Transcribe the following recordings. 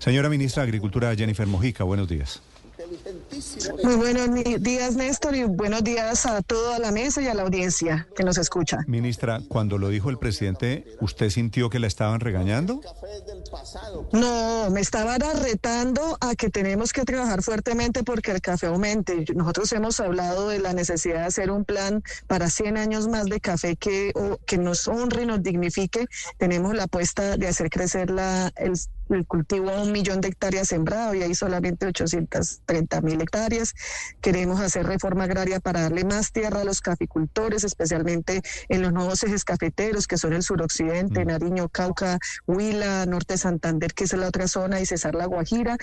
Señora ministra de Agricultura, Jennifer Mojica, buenos días. Muy buenos días, Néstor, y buenos días a toda la mesa y a la audiencia que nos escucha. Ministra, cuando lo dijo el presidente, ¿usted sintió que la estaban regañando? No, me estaban retando a que tenemos que trabajar fuertemente porque el café aumente. Nosotros hemos hablado de la necesidad de hacer un plan para 100 años más de café que, que nos honre y nos dignifique. Tenemos la apuesta de hacer crecer la, el el cultivo a un millón de hectáreas sembrado y hay solamente 830 mil hectáreas. Queremos hacer reforma agraria para darle más tierra a los caficultores, especialmente en los nuevos ejes cafeteros que son el suroccidente, mm. Nariño, Cauca, Huila, Norte Santander, que es la otra zona, y Cesar La Guajira.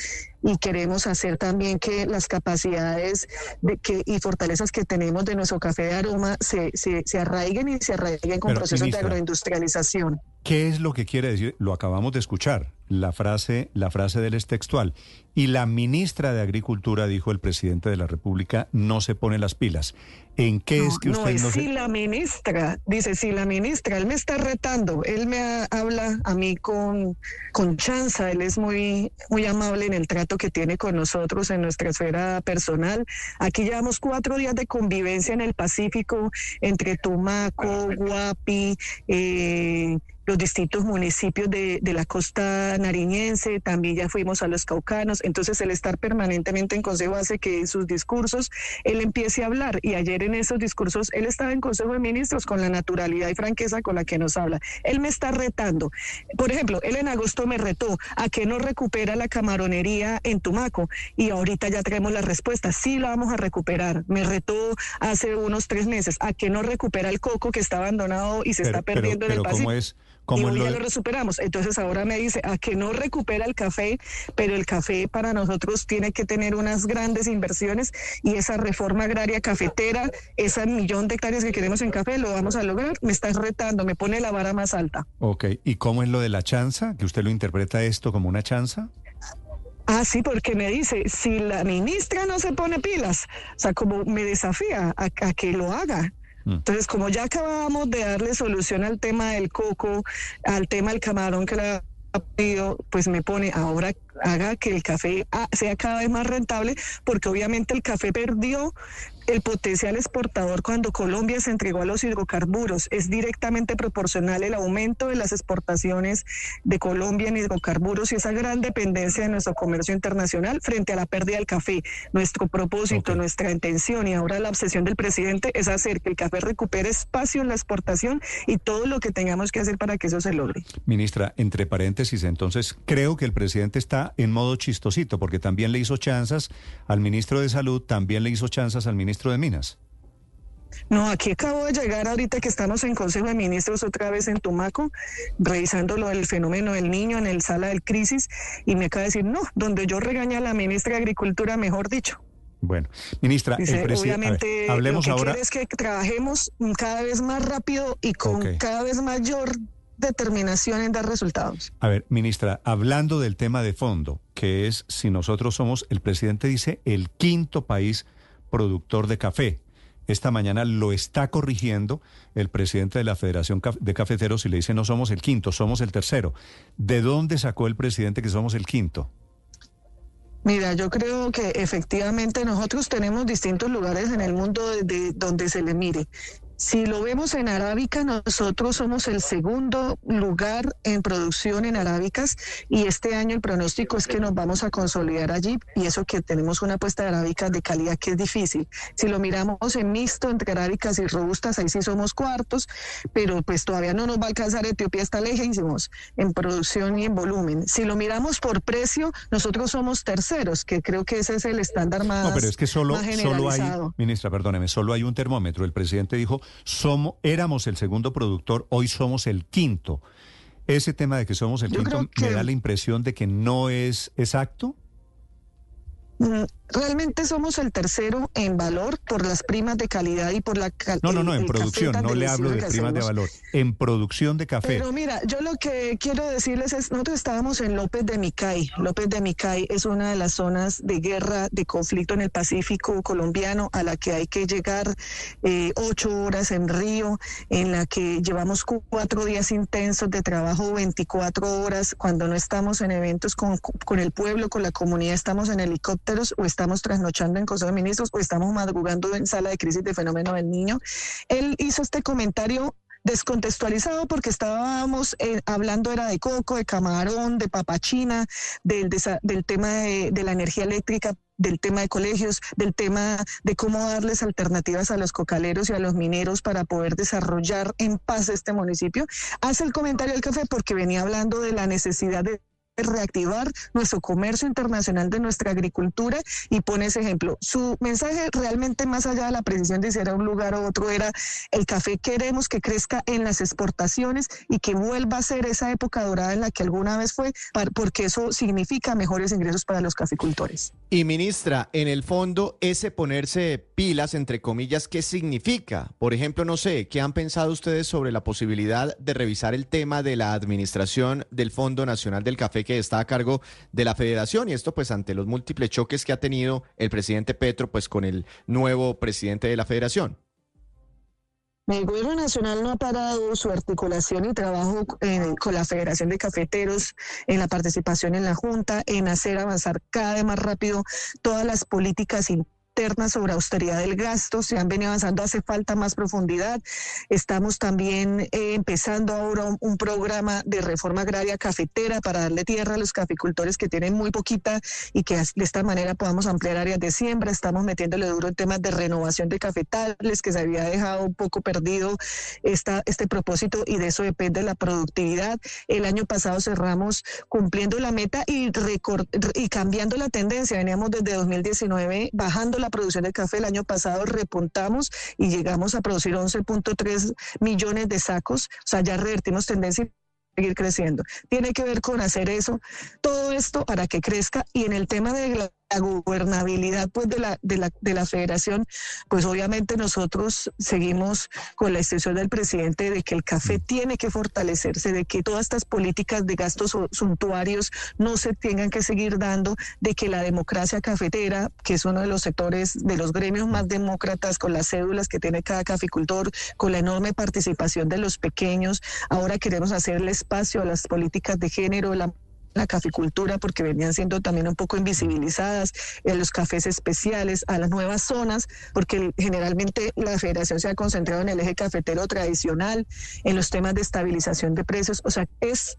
Y queremos hacer también que las capacidades de que, y fortalezas que tenemos de nuestro café de aroma se, se, arraiguen y se arraiguen con procesos de agroindustrialización. ¿Qué es lo que quiere decir? Lo acabamos de escuchar. La frase, la frase de él es textual. Y la ministra de Agricultura, dijo el presidente de la República, no se pone las pilas. ¿En qué es que usted no, es no si la ministra, dice, si la ministra, él me está retando, él me habla a mí con, con chanza, él es muy, muy amable en el trato que tiene con nosotros en nuestra esfera personal. Aquí llevamos cuatro días de convivencia en el Pacífico entre Tumaco, Guapi, eh, los distintos municipios de, de, la costa nariñense, también ya fuimos a los caucanos, entonces el estar permanentemente en consejo hace que en sus discursos él empiece a hablar y ayer en esos discursos él estaba en consejo de ministros con la naturalidad y franqueza con la que nos habla. Él me está retando. Por ejemplo, él en agosto me retó a que no recupera la camaronería en Tumaco y ahorita ya traemos la respuesta, sí la vamos a recuperar. Me retó hace unos tres meses a que no recupera el coco que está abandonado y se está perdiendo en el Pacífico. es? Y hoy ya lo recuperamos. Entonces ahora me dice a que no recupera el café, pero el café para nosotros tiene que tener unas grandes inversiones y esa reforma agraria cafetera, ese millón de hectáreas que queremos en café, lo vamos a lograr. Me estás retando, me pone la vara más alta. Ok, ¿y cómo es lo de la chanza? ¿Que usted lo interpreta esto como una chanza? Ah, sí, porque me dice, si la ministra no se pone pilas, o sea, como me desafía a que lo haga. Mm. Entonces, como ya acabamos de darle solución al tema del coco, al tema del camarón que pedido, pues me pone ahora haga que el café ah, sea cada vez más rentable, porque obviamente el café perdió el potencial exportador cuando Colombia se entregó a los hidrocarburos. Es directamente proporcional el aumento de las exportaciones de Colombia en hidrocarburos y esa gran dependencia de nuestro comercio internacional frente a la pérdida del café. Nuestro propósito, nuestra intención y ahora la obsesión del presidente es hacer que el café recupere espacio en la exportación y todo lo que tengamos que hacer para que eso se logre. Ministra, entre paréntesis, entonces creo que el presidente está en modo chistosito, porque también le hizo chanzas al ministro de Salud, también le hizo chanzas al ministro de Minas. No, aquí acabo de llegar ahorita que estamos en Consejo de Ministros otra vez en Tumaco, revisando lo del fenómeno del niño en el sala del crisis, y me acaba de decir, no, donde yo regaña a la ministra de Agricultura, mejor dicho. Bueno, ministra, el obviamente hablemos lo que ahora. es que trabajemos cada vez más rápido y con cada vez mayor determinación en dar resultados. A ver, ministra, hablando del tema de fondo, que es si nosotros somos, el presidente dice, el quinto país productor de café. Esta mañana lo está corrigiendo el presidente de la Federación de Cafeteros y le dice no somos el quinto, somos el tercero. ¿De dónde sacó el presidente que somos el quinto? Mira, yo creo que efectivamente nosotros tenemos distintos lugares en el mundo de donde se le mire. Si lo vemos en arábica, nosotros somos el segundo lugar en producción en arábicas y este año el pronóstico es que nos vamos a consolidar allí y eso que tenemos una apuesta de arábicas de calidad que es difícil. Si lo miramos en mixto entre arábicas y robustas, ahí sí somos cuartos, pero pues todavía no nos va a alcanzar Etiopía está lejísimos en producción y en volumen. Si lo miramos por precio, nosotros somos terceros, que creo que ese es el estándar más No, pero es que solo, solo hay, ministra, perdóneme, solo hay un termómetro. El presidente dijo somos, éramos el segundo productor, hoy somos el quinto. Ese tema de que somos el quinto me da la impresión de que no es exacto. Realmente somos el tercero en valor por las primas de calidad y por la calidad. No, no, no, en producción, no le hablo de primas de valor, en producción de café. Pero mira, yo lo que quiero decirles es, nosotros estábamos en López de Micay. López de Micay es una de las zonas de guerra, de conflicto en el Pacífico colombiano a la que hay que llegar eh, ocho horas en Río, en la que llevamos cuatro días intensos de trabajo, 24 horas, cuando no estamos en eventos con, con el pueblo, con la comunidad, estamos en helicópteros o estamos trasnochando en Consejo de Ministros o estamos madrugando en sala de crisis de fenómeno del niño. Él hizo este comentario descontextualizado porque estábamos eh, hablando era de coco, de camarón, de papachina, del, del tema de, de la energía eléctrica del tema de colegios, del tema de cómo darles alternativas a los cocaleros y a los mineros para poder desarrollar en paz este municipio. Hace el comentario del café porque venía hablando de la necesidad de reactivar nuestro comercio internacional de nuestra agricultura y pone ese ejemplo. Su mensaje realmente más allá de la precisión de si era un lugar o otro era el café queremos que crezca en las exportaciones y que vuelva a ser esa época dorada en la que alguna vez fue, porque eso significa mejores ingresos para los caficultores. Y ministra, en el fondo, ese ponerse pilas, entre comillas, ¿qué significa? Por ejemplo, no sé, ¿qué han pensado ustedes sobre la posibilidad de revisar el tema de la administración del Fondo Nacional del Café que está a cargo de la federación y esto pues ante los múltiples choques que ha tenido el presidente Petro pues con el nuevo presidente de la federación. El gobierno nacional no ha parado su articulación y trabajo eh, con la Federación de Cafeteros en la participación en la Junta, en hacer avanzar cada vez más rápido todas las políticas internas sobre austeridad del gasto, se han venido avanzando, hace falta más profundidad. Estamos también eh, empezando ahora un, programa de reforma agraria cafetera para darle tierra a los caficultores que tienen muy poquita y que de esta manera podamos ampliar áreas de siembra. Estamos metiéndole duro en temas de renovación de cafetales, que se había dejado un poco perdido esta, este propósito y de eso depende la productividad. El año pasado cerramos cumpliendo la meta y, y cambiando la tendencia. Veníamos desde 2019 bajando la producción de café. El año pasado repuntamos y llegamos a producir 11.3 millones de sacos. O sea, ya revertimos tendencia y seguir creciendo. Tiene que ver con hacer eso, todo esto para que crezca y en el tema de la la gobernabilidad pues de la, de la, de la federación, pues obviamente nosotros seguimos con la instrucción del presidente de que el café mm. tiene que fortalecerse, de que todas estas políticas de gastos suntuarios no se tengan que seguir dando, de que la democracia cafetera, que es uno de los sectores de los gremios más demócratas, con las cédulas que tiene cada caficultor, con la enorme participación de los pequeños, ahora queremos hacerle espacio a las políticas de género, la la caficultura porque venían siendo también un poco invisibilizadas, en los cafés especiales, a las nuevas zonas, porque generalmente la federación se ha concentrado en el eje cafetero tradicional, en los temas de estabilización de precios, o sea, es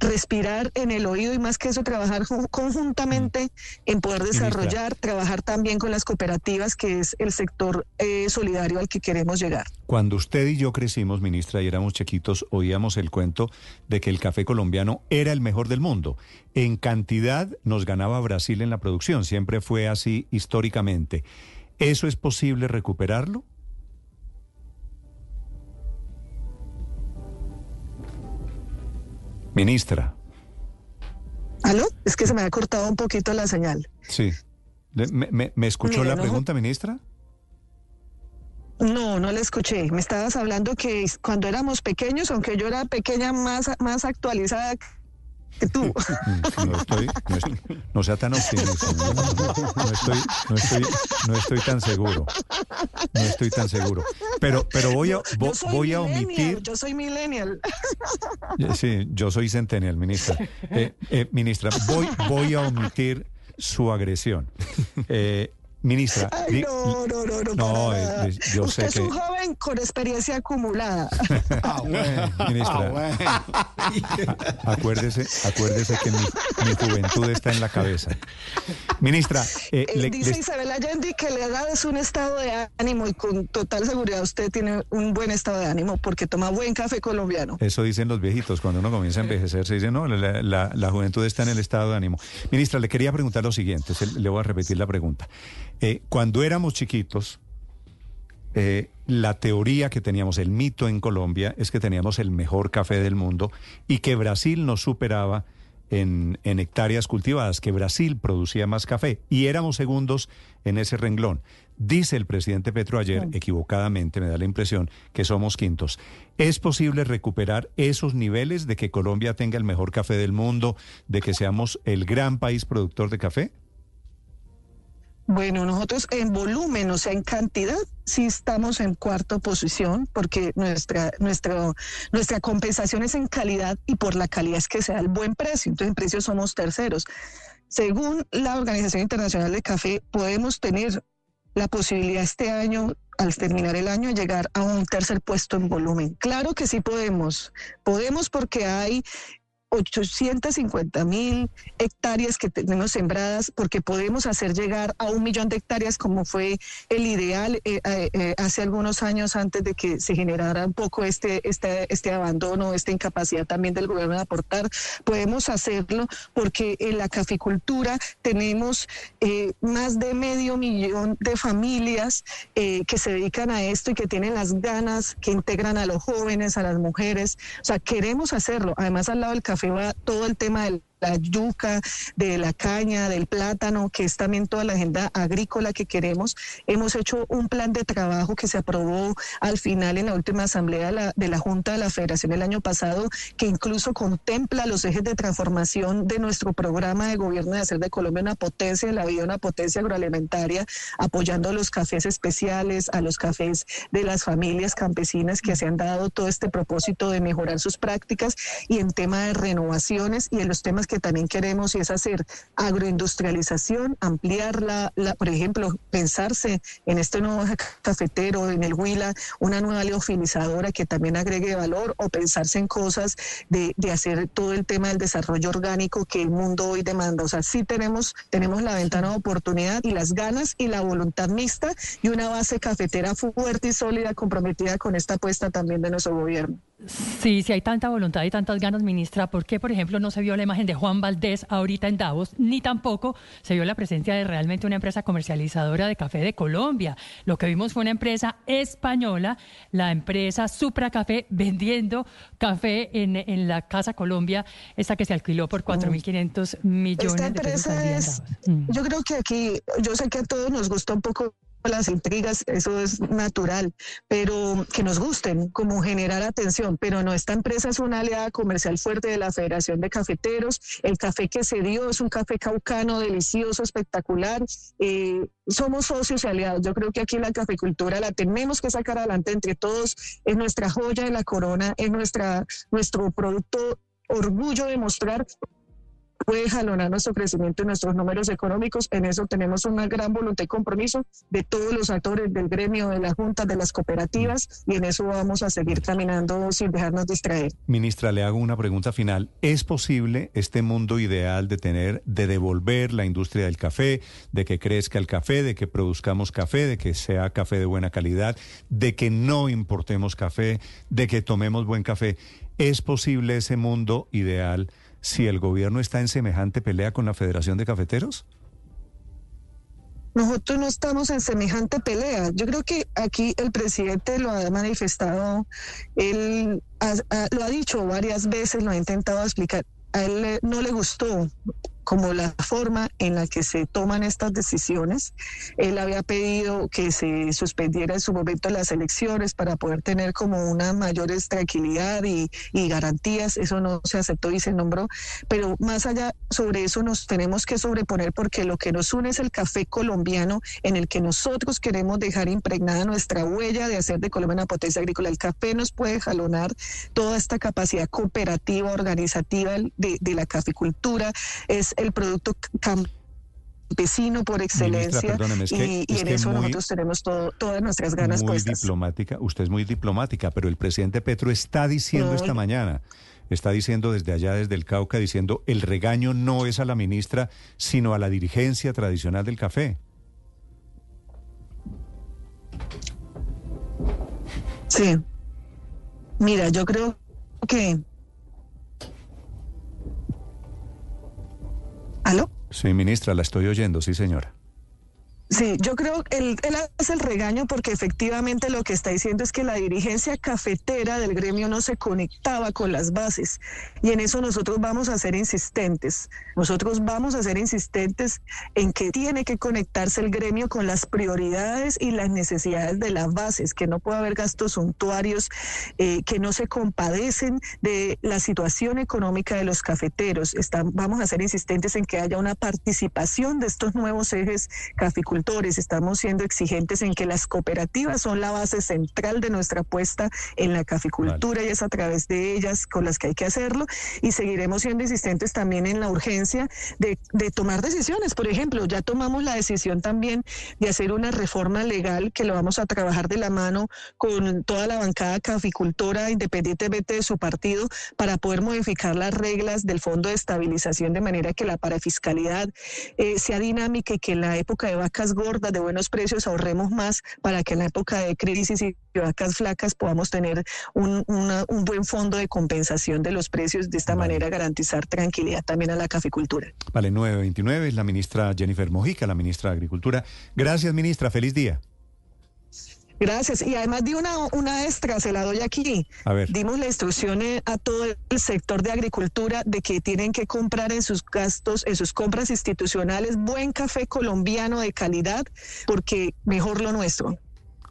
respirar en el oído y más que eso, trabajar conjuntamente en poder desarrollar, trabajar también con las cooperativas, que es el sector eh, solidario al que queremos llegar. Cuando usted y yo crecimos, ministra, y éramos chiquitos, oíamos el cuento de que el café colombiano era el mejor del mundo. En cantidad nos ganaba Brasil en la producción, siempre fue así históricamente. ¿Eso es posible recuperarlo? Ministra. ¿Aló? Es que se me ha cortado un poquito la señal. Sí. ¿Me, escuchó la pregunta, ministra? No, no la escuché. Me estabas hablando que cuando éramos pequeños, aunque yo era pequeña, más, más actualizada que tú. No, estoy, no, sea tan optimista. No, estoy, no, estoy, no estoy tan seguro. No estoy tan seguro. Pero, pero voy a, voy a omitir. Yo soy millennial. Sí, yo soy centennial, ministra. Eh, eh, ministra, voy, voy a omitir su agresión. Eh, Ministra. no, no, no, no. no eh, yo Usted es un joven con experiencia acumulada. ah, bueno. Ministra. Ah, acuérdese, acuérdese que mi, juventud está en la cabeza. Ministra. Eh, eh, dice Isabel Allende que la edad es un estado de ánimo y con total seguridad usted tiene un buen estado de ánimo porque toma buen café colombiano. Eso dicen los viejitos. Cuando uno comienza a envejecer, se dice, no, la, la juventud está en el estado de ánimo. Ministra, le quería preguntar lo siguiente. Le voy a repetir la pregunta. Eh, cuando éramos chiquitos, eh, la teoría que teníamos, el mito en Colombia, es que teníamos el mejor café del mundo y que Brasil nos superaba en, en hectáreas cultivadas, que Brasil producía más café y éramos segundos en ese renglón. Dice el presidente Petro ayer, equivocadamente, me da la impresión, que somos quintos. ¿Es posible recuperar esos niveles de que Colombia tenga el mejor café del mundo, de que seamos el gran país productor de café? Bueno, nosotros en volumen, o sea, en cantidad, sí estamos en cuarta posición porque nuestra, nuestra, nuestra compensación es en calidad y por la calidad es que se da el buen precio. Entonces, en precio somos terceros. Según la Organización Internacional de Café, podemos tener la posibilidad este año, al terminar el año, llegar a un tercer puesto en volumen. Claro que sí podemos. Podemos porque hay 850 mil hectáreas que tenemos sembradas, porque podemos hacer llegar a un millón de hectáreas como fue el ideal eh, eh, eh, hace algunos años antes de que se generara un poco este, este, este abandono, esta incapacidad también del gobierno de aportar. Podemos hacerlo porque en la caficultura tenemos más de medio millón de familias que se dedican a esto y que tienen las ganas, que integran a los jóvenes, a las mujeres. O sea, queremos hacerlo. Además, al lado del café va todo el tema del la yuca, de la caña, del plátano, que es también toda la agenda agrícola que queremos. Hemos hecho un plan de trabajo que se aprobó al final en la última asamblea de la, de la Junta de la Federación el año pasado, que incluso contempla los ejes de transformación de nuestro programa de gobierno de hacer de Colombia una potencia de la vida, una potencia agroalimentaria, apoyando a los cafés especiales, a los cafés de las familias campesinas que se han dado todo este propósito de mejorar sus prácticas y en tema de renovaciones y en los temas que que también queremos y es hacer agroindustrialización, ampliarla, la, por ejemplo, pensarse en este nuevo cafetero, en el Huila, una nueva leofilizadora que también agregue valor o pensarse en cosas de, de hacer todo el tema del desarrollo orgánico que el mundo hoy demanda. O sea, sí tenemos, tenemos la ventana de oportunidad y las ganas y la voluntad mixta y una base cafetera fuerte y sólida comprometida con esta apuesta también de nuestro gobierno. Sí, si hay tanta voluntad y tantas ganas, ministra, ¿por qué, por ejemplo, no se vio la imagen de Juan Valdés ahorita en Davos, ni tampoco se vio la presencia de realmente una empresa comercializadora de café de Colombia? Lo que vimos fue una empresa española, la empresa Supra Café, vendiendo café en, la Casa Colombia, esta que se alquiló por 4.500 millones de pesos. Mm. Yo creo que aquí, yo sé que a todos nos gusta un poco las intrigas, eso es natural, pero que nos gusten, como generar atención. Pero no, esta empresa es una aliada comercial fuerte de la Federación de Cafeteros. El café que se dio es un café caucano, delicioso, espectacular. Eh, somos socios y aliados. Yo creo que aquí la caficultura la tenemos que sacar adelante entre todos. Es nuestra joya de la corona, es nuestra, nuestro producto orgullo de mostrar puede jalonar nuestro crecimiento y nuestros números económicos. En eso tenemos una gran voluntad y compromiso de todos los actores del gremio, de las juntas, de las cooperativas, y en eso vamos a seguir caminando sin dejarnos distraer. Ministra, le hago una pregunta final. ¿Es posible este mundo ideal de tener, de devolver la industria del café, de que crezca el café, de que produzcamos café, de que sea café de buena calidad, de que no importemos café, de que tomemos buen café? ¿Es posible ese mundo ideal? Si el gobierno está en semejante pelea con la Federación de Cafeteros? Nosotros no estamos en semejante pelea. Yo creo que aquí el presidente lo ha manifestado, él lo ha dicho varias veces, lo ha intentado explicar. A él no le gustó como la forma en la que se toman estas decisiones. Él había pedido que se suspendiera en su momento las elecciones para poder tener como una mayor tranquilidad y, garantías. Eso no se aceptó y se nombró. Pero más allá sobre eso nos tenemos que sobreponer porque lo que nos une es el café colombiano en el que nosotros queremos dejar impregnada nuestra huella de hacer de Colombia una potencia agrícola. El café nos puede jalonar toda esta capacidad cooperativa, organizativa de, de la caficultura. Es el producto campesino por excelencia y, en eso nosotros tenemos todas nuestras ganas muy puestas. diplomática, usted es muy diplomática, pero el presidente Petro está diciendo esta mañana, está diciendo desde allá, desde el Cauca, diciendo el regaño no es a la ministra, sino a la dirigencia tradicional del café. Sí. Mira, yo creo que Sí, ministra, la estoy oyendo, sí, señora. Sí, yo creo que él, hace el regaño porque efectivamente lo que está diciendo es que la dirigencia cafetera del gremio no se conectaba con las bases y en eso nosotros vamos a ser insistentes. Nosotros vamos a ser insistentes en que tiene que conectarse el gremio con las prioridades y las necesidades de las bases, que no puede haber gastos suntuarios, eh, que no se compadecen de la situación económica de los cafeteros. vamos a ser insistentes en que haya una participación de estos nuevos ejes estamos siendo exigentes en que las cooperativas son la base central de nuestra apuesta en la caficultura y es a través de ellas con las que hay que hacerlo. Y seguiremos siendo insistentes también en la urgencia de, de tomar decisiones. Por ejemplo, ya tomamos la decisión también de hacer una reforma legal que lo vamos a trabajar de la mano con toda la bancada caficultora independientemente de su partido para poder modificar las reglas del Fondo de Estabilización de manera que la parafiscalidad eh, sea dinámica y que en la época de vacas gordas de buenos precios ahorremos más para que en la época de crisis y vacas flacas podamos tener un, un buen fondo de compensación de los precios, de esta manera garantizar tranquilidad también a la caficultura. Vale, 929 es la ministra Jennifer Mojica, la ministra de Agricultura. Gracias, ministra. Feliz día. Gracias. Y además di una, una extra, se la doy aquí. A ver. Dimos la instrucción eh, a todo el sector de agricultura de que tienen que comprar en sus gastos, en sus compras institucionales, buen café colombiano de calidad, porque mejor lo nuestro.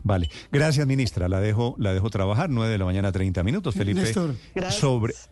Vale. Gracias, ministra. La dejo, la dejo trabajar. 9 de la mañana, 30 minutos. Felipe. Néstor. Sobre, gracias.